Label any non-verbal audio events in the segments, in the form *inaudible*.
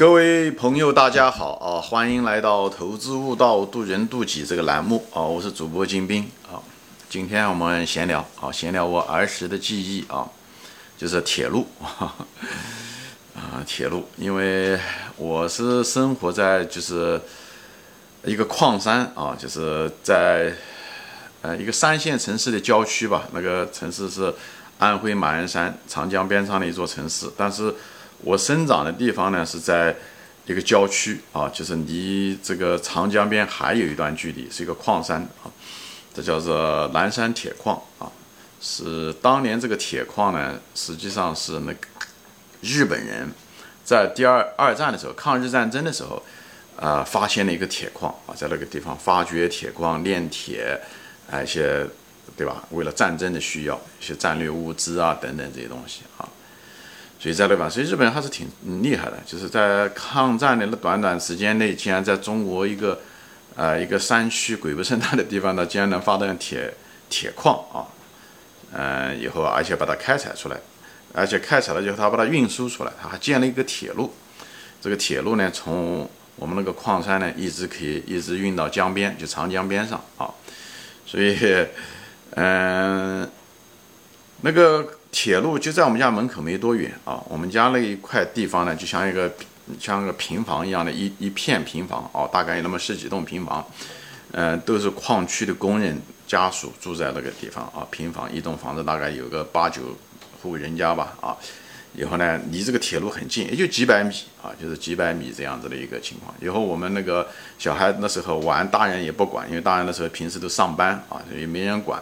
各位朋友，大家好啊！欢迎来到《投资悟道，渡人渡己》这个栏目啊！我是主播金兵啊。今天我们闲聊啊，闲聊我儿时的记忆啊，就是铁路 *laughs* 啊，铁路。因为我是生活在就是一个矿山啊，就是在呃一个三线城市的郊区吧。那个城市是安徽马鞍山长江边上的一座城市，但是。我生长的地方呢是在一个郊区啊，就是离这个长江边还有一段距离，是一个矿山啊，这叫做南山铁矿啊，是当年这个铁矿呢，实际上是那个日本人在第二二战的时候，抗日战争的时候啊，发现了一个铁矿啊，在那个地方发掘铁矿炼铁，啊一些对吧？为了战争的需要，一些战略物资啊等等这些东西啊。所以在那吧，所以日本人还是挺厉害的，就是在抗战的那短短时间内，竟然在中国一个，呃，一个山区鬼不胜待的地方呢，竟然能发现铁铁矿啊，嗯，以后而且把它开采出来，而且开采了以后，他把它运输出来，他还建了一个铁路，这个铁路呢，从我们那个矿山呢，一直可以一直运到江边，就长江边上啊，所以，嗯，那个。铁路就在我们家门口没多远啊，我们家那一块地方呢，就像一个像个平房一样的一一片平房哦，大概有那么十几栋平房，嗯，都是矿区的工人家属住在那个地方啊，平房一栋房子大概有个八九户人家吧啊，以后呢离这个铁路很近，也就几百米啊，就是几百米这样子的一个情况。以后我们那个小孩那时候玩，大人也不管，因为大人那时候平时都上班啊，所以没人管，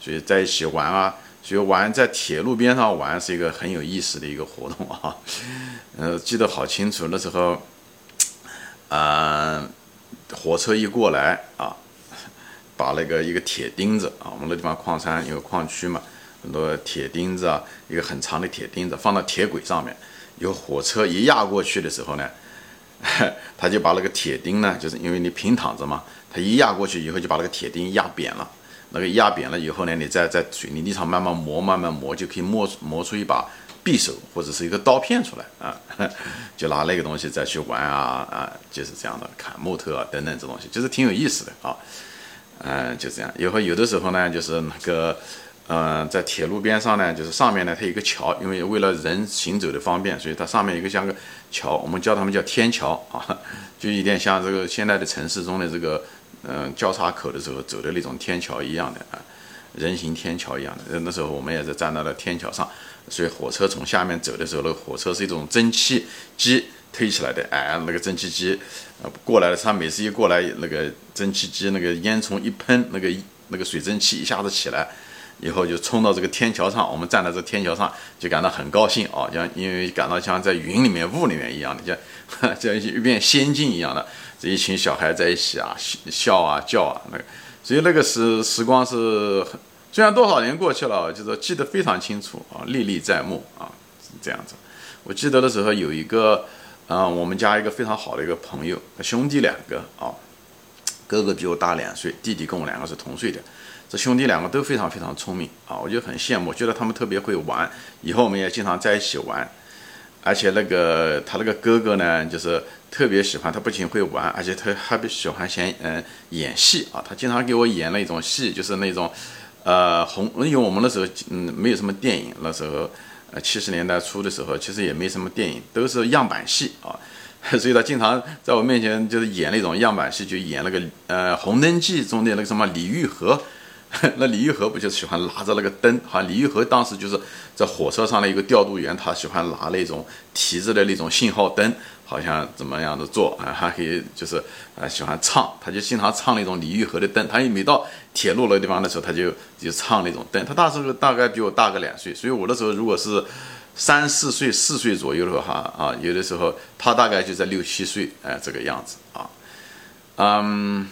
所以在一起玩啊。所以玩在铁路边上玩是一个很有意思的一个活动啊，呃，记得好清楚，那时候，嗯，火车一过来啊，把那个一个铁钉子啊，我们那地方矿山有矿区嘛，很多铁钉子啊，一个很长的铁钉子放到铁轨上面，有火车一压过去的时候呢，*laughs* 他就把那个铁钉呢，就是因为你平躺着嘛，他一压过去以后就把那个铁钉压扁了。那个压扁了以后呢，你再在水泥地上慢慢磨，慢慢磨，就可以磨磨出一把匕首或者是一个刀片出来啊，*laughs* 就拿那个东西再去玩啊啊，就是这样的砍木头啊等等这东西，就是挺有意思的啊，嗯，就这样。以后有的时候呢，就是那个，嗯，在铁路边上呢，就是上面呢它有个桥，因为为了人行走的方便，所以它上面有个像个桥，我们叫他们叫天桥啊，*laughs* 就有点像这个现在的城市中的这个。嗯，交叉口的时候走的那种天桥一样的啊，人行天桥一样的。那时候我们也是站到了天桥上，所以火车从下面走的时候，那火车是一种蒸汽机推起来的。哎，那个蒸汽机呃过来了，它每次一过来，那个蒸汽机那个烟囱一喷，那个那个水蒸气一下子起来，以后就冲到这个天桥上。我们站在这天桥上就感到很高兴啊，像因为感到像在云里面、雾里面一样的，像 *laughs* 像一片仙境一样的。这一群小孩在一起啊，笑啊叫啊，那个，所以那个时时光是很，虽然多少年过去了，就是记得非常清楚啊，历历在目啊，是这样子。我记得的时候有一个，啊，我们家一个非常好的一个朋友，兄弟两个啊，哥哥比我大两岁，弟弟跟我两个是同岁的，这兄弟两个都非常非常聪明啊，我就很羡慕，觉得他们特别会玩，以后我们也经常在一起玩。而且那个他那个哥哥呢，就是特别喜欢，他不仅会玩，而且他还别喜欢先嗯演戏啊。他经常给我演那种戏，就是那种，呃红，因为我们那时候嗯没有什么电影，那时候呃七十年代初的时候，其实也没什么电影，都是样板戏啊。*laughs* 所以他经常在我面前就是演那种样板戏，就演那个呃《红灯记》中的那个什么李玉和。*laughs* 那李玉和不就喜欢拿着那个灯？好像李玉和当时就是在火车上的一个调度员，他喜欢拿那种提着的那种信号灯，好像怎么样的做啊？还可以就是啊喜欢唱，他就经常唱那种李玉和的灯。他一每到铁路那个地方的时候，他就就唱那种灯。他那时候大概比我大个两岁，所以我那时候如果是三四岁、四岁左右的话，啊，有的时候他大概就在六七岁，哎，这个样子啊，嗯，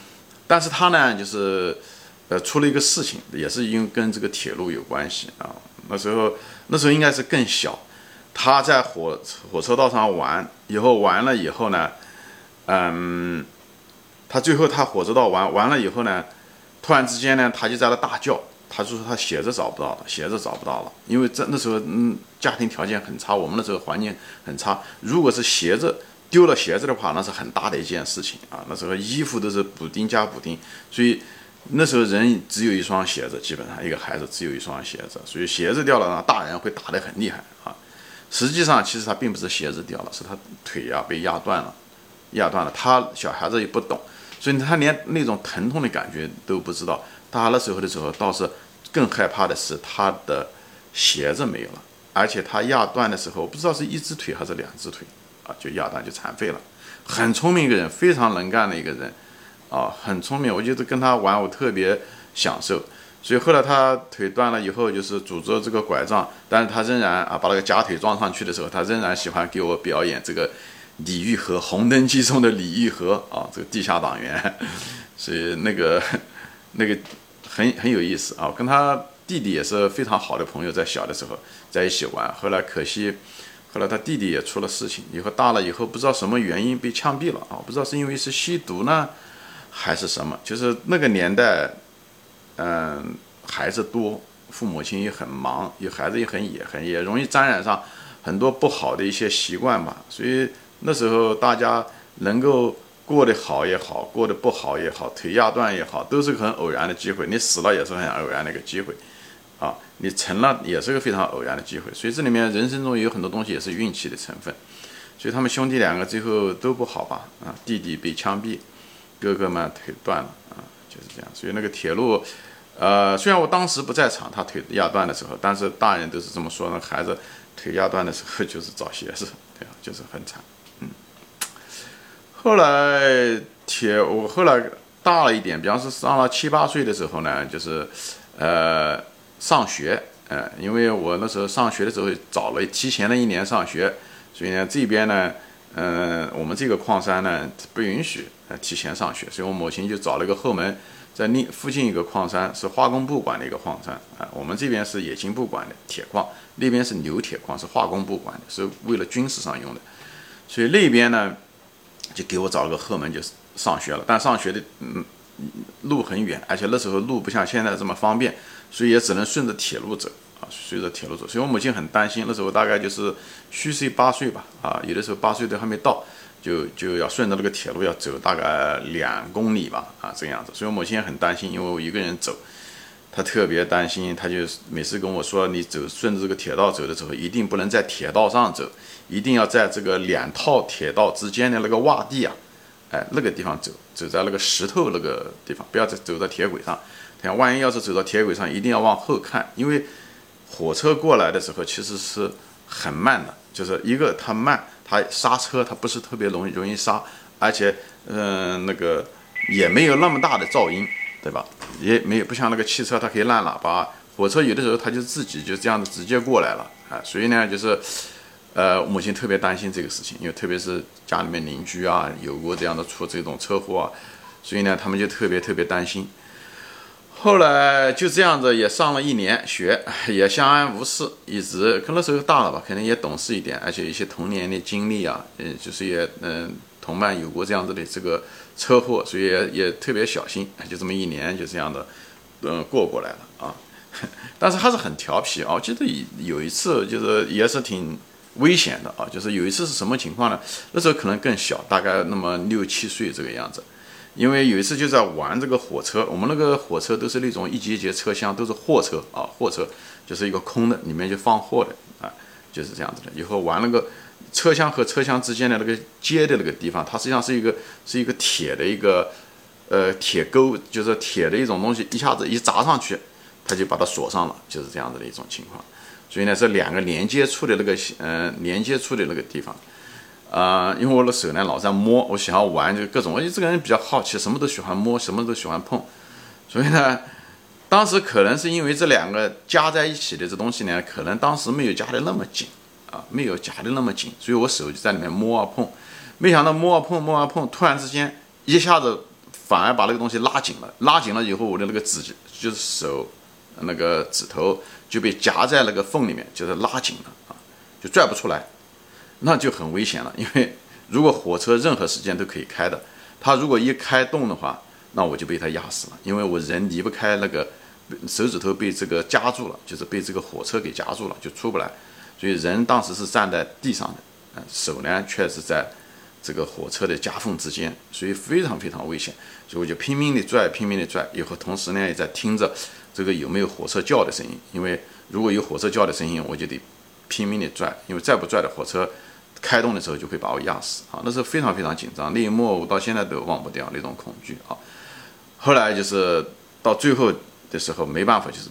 但是他呢，就是。呃，出了一个事情，也是因为跟这个铁路有关系啊。那时候，那时候应该是更小，他在火火车道上玩，以后玩了以后呢，嗯，他最后他火车道玩完了以后呢，突然之间呢，他就在那大叫，他就说他鞋子找不到了，鞋子找不到了，因为在那时候嗯家庭条件很差，我们那时候环境很差，如果是鞋子丢了鞋子的话，那是很大的一件事情啊。那时候衣服都是补丁加补丁，所以那时候人只有一双鞋子，基本上一个孩子只有一双鞋子，所以鞋子掉了呢，大人会打得很厉害啊。实际上，其实他并不是鞋子掉了，是他腿呀被压断了，压断了。他小孩子也不懂，所以他连那种疼痛的感觉都不知道。他那时候的时候，倒是更害怕的是他的鞋子没有了，而且他压断的时候，不知道是一只腿还是两只腿。啊，就压断就残废了，很聪明一个人，非常能干的一个人，啊，很聪明。我觉得跟他玩，我特别享受。所以后来他腿断了以后，就是拄着这个拐杖，但是他仍然啊，把那个假腿装上去的时候，他仍然喜欢给我表演这个李玉和《红灯记》中的李玉和啊，这个地下党员。所以那个那个很很有意思啊，跟他弟弟也是非常好的朋友，在小的时候在一起玩。后来可惜。后来他弟弟也出了事情，以后大了以后不知道什么原因被枪毙了啊！不知道是因为是吸毒呢，还是什么？就是那个年代，嗯，孩子多，父母亲也很忙，有孩子也很也，很也容易沾染上很多不好的一些习惯吧。所以那时候大家能够过得好也好，过得不好也好，腿压断也好，都是很偶然的机会。你死了也是很偶然的一个机会。啊，你成了也是个非常偶然的机会，所以这里面人生中有很多东西也是运气的成分。所以他们兄弟两个最后都不好吧？啊，弟弟被枪毙，哥哥嘛腿断了啊，就是这样。所以那个铁路，呃，虽然我当时不在场，他腿压断的时候，但是大人都是这么说，那孩子腿压断的时候就是找鞋子，对啊，就是很惨。嗯，后来铁我后来大了一点，比方说上了七八岁的时候呢，就是呃。上学，呃，因为我那时候上学的时候早了，提前了一年上学，所以呢，这边呢，嗯，我们这个矿山呢不允许呃提前上学，所以我母亲就找了个后门，在另附近一个矿山是化工部管的一个矿山啊，我们这边是冶金部管的铁矿，那边是铀铁矿，是化工部管的，是为了军事上用的，所以那边呢就给我找了个后门就上学了，但上学的嗯路很远，而且那时候路不像现在这么方便。所以也只能顺着铁路走随着铁路走。所以我母亲很担心，那时候大概就是虚岁八岁吧，啊，有的时候八岁都还没到，就就要顺着那个铁路要走大概两公里吧，啊，这样子。所以我母亲也很担心，因为我一个人走，她特别担心，她就每次跟我说，你走顺着这个铁道走的时候，一定不能在铁道上走，一定要在这个两套铁道之间的那个洼地啊，哎，那个地方走，走在那个石头那个地方，不要再走在铁轨上。看，万一要是走到铁轨上，一定要往后看，因为火车过来的时候其实是很慢的，就是一个它慢，它刹车它不是特别容易容易刹，而且嗯那个也没有那么大的噪音，对吧？也没有不像那个汽车，它可以按喇叭，火车有的时候它就自己就这样子直接过来了啊，所以呢就是呃母亲特别担心这个事情，因为特别是家里面邻居啊有过这样的出这种车祸啊，所以呢他们就特别特别担心。后来就这样子也上了一年学，也相安无事，一直可能时候大了吧，可能也懂事一点，而且一些童年的经历啊，嗯，就是也嗯同伴有过这样子的这个车祸，所以也也特别小心，就这么一年就这样的嗯过过来了啊。*laughs* 但是还是很调皮啊，我记得有一次就是也是挺危险的啊，就是有一次是什么情况呢？那时候可能更小，大概那么六七岁这个样子。因为有一次就在玩这个火车，我们那个火车都是那种一节一节车厢，都是货车啊，货车就是一个空的，里面就放货的啊，就是这样子的。以后玩那个车厢和车厢之间的那个接的那个地方，它实际上是一个是一个铁的一个呃铁钩，就是铁的一种东西，一下子一砸上去，它就把它锁上了，就是这样子的一种情况。所以呢，这两个连接处的那个嗯连接处的那个地方。啊，因为我的手呢老在摸，我喜欢玩，就各种。我这个人比较好奇，什么都喜欢摸，什么都喜欢碰。所以呢，当时可能是因为这两个夹在一起的这东西呢，可能当时没有夹的那么紧啊，没有夹的那么紧，所以我手就在里面摸啊碰。没想到摸啊碰，摸啊碰，突然之间一下子反而把那个东西拉紧了。拉紧了以后，我的那个指就是手那个指头就被夹在那个缝里面，就是拉紧了啊，就拽不出来。那就很危险了，因为如果火车任何时间都可以开的，它如果一开动的话，那我就被它压死了，因为我人离不开那个手指头被这个夹住了，就是被这个火车给夹住了，就出不来。所以人当时是站在地上的，手呢却是在这个火车的夹缝之间，所以非常非常危险。所以我就拼命的拽，拼命的拽，以后同时呢也在听着这个有没有火车叫的声音，因为如果有火车叫的声音，我就得拼命的拽，因为再不拽的火车开动的时候就会把我压死啊！那时候非常非常紧张，那一幕我到现在都忘不掉那种恐惧啊。后来就是到最后的时候没办法，就是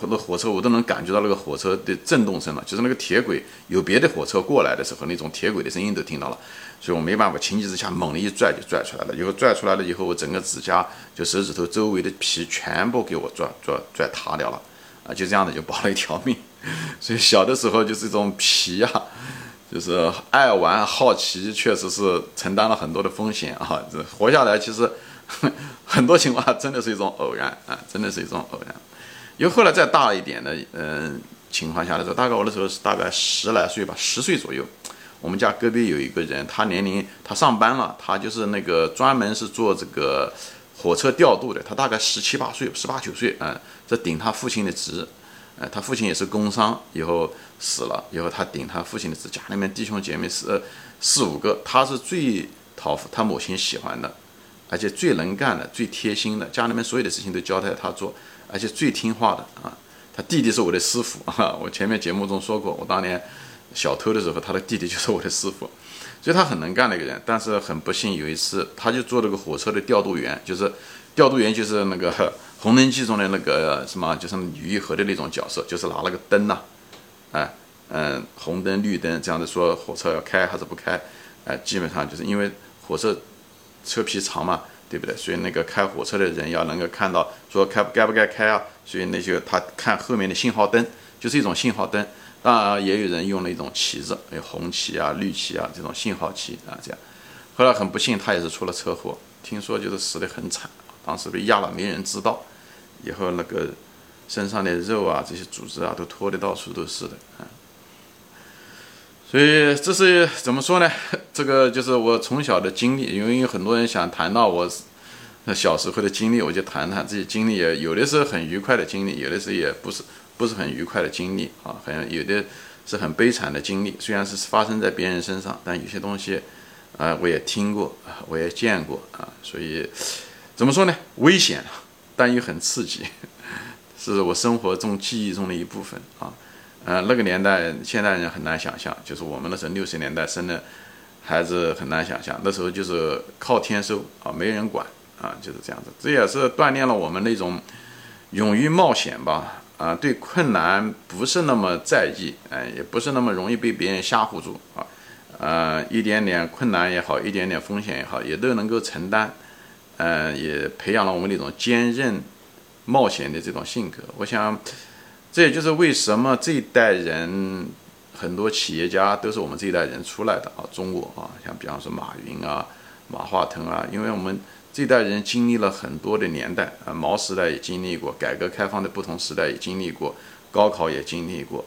很多火车我都能感觉到那个火车的震动声了，就是那个铁轨有别的火车过来的时候，那种铁轨的声音都听到了。所以我没办法，情急之下猛地一拽就拽出来了。以后拽出来了以后，我整个指甲就手指头周围的皮全部给我拽拽拽塌掉了，啊，就这样子就保了一条命。*laughs* 所以小的时候就是这种皮呀，就是爱玩好奇，确实是承担了很多的风险啊。这活下来其实 *laughs* 很多情况真的是一种偶然啊，真的是一种偶然。因为后来再大一点的嗯情况下的时候，大概我的时候是大概十来岁吧，十岁左右。我们家隔壁有一个人，他年龄他上班了，他就是那个专门是做这个火车调度的。他大概十七八岁，十八九岁，嗯，在顶他父亲的职，呃，他父亲也是工伤，以后死了，以后他顶他父亲的职，家里面弟兄姐妹四四五个，他是最讨他母亲喜欢的，而且最能干的，最贴心的，家里面所有的事情都交代他做，而且最听话的啊。他弟弟是我的师傅啊，我前面节目中说过，我当年。小偷的时候，他的弟弟就是我的师傅，所以他很能干的一个人。但是很不幸，有一次他就做了个火车的调度员，就是调度员就是那个《红灯记》中的那个什么，就是李玉和的那种角色，就是拿了个灯呐，哎，嗯，红灯、绿灯这样子说火车要开还是不开，哎，基本上就是因为火车车皮长嘛，对不对？所以那个开火车的人要能够看到说开该不该开啊，所以那些他看后面的信号灯，就是一种信号灯。当然，也有人用了一种旗子，有红旗啊、绿旗啊这种信号旗啊，这样。后来很不幸，他也是出了车祸，听说就是死得很惨，当时被压了，没人知道。以后那个身上的肉啊，这些组织啊，都脱得到处都是的啊。所以这是怎么说呢？*laughs* 这个就是我从小的经历，因为有很多人想谈到我小时候的经历，我就谈谈这些经历，也有的是很愉快的经历，有的是也不是。不是很愉快的经历啊，很有的是很悲惨的经历。虽然是发生在别人身上，但有些东西，啊，我也听过，我也见过啊。所以怎么说呢？危险，但又很刺激，*laughs* 是我生活中记忆中的一部分啊。呃，那个年代，现代人很难想象，就是我们那时候六十年代生的孩子很难想象，那时候就是靠天收啊，没人管啊，就是这样子。这也是锻炼了我们那种勇于冒险吧。啊，对困难不是那么在意，哎，也不是那么容易被别人吓唬住啊，呃，一点点困难也好，一点点风险也好，也都能够承担，呃，也培养了我们那种坚韧、冒险的这种性格。我想，这也就是为什么这一代人很多企业家都是我们这一代人出来的啊，中国啊，像比方说马云啊、马化腾啊，因为我们。这一代人经历了很多的年代啊，毛时代也经历过，改革开放的不同时代也经历过，高考也经历过，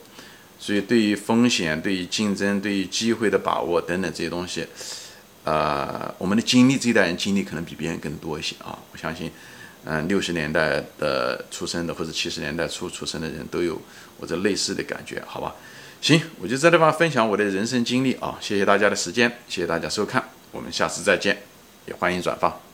所以对于风险、对于竞争、对于机会的把握等等这些东西，呃，我们的经历，这一代人经历可能比别人更多一些啊。我相信，嗯，六十年代的出生的或者七十年代初出生的人都有我这类似的感觉，好吧？行，我就在这地方分享我的人生经历啊，谢谢大家的时间，谢谢大家收看，我们下次再见，也欢迎转发。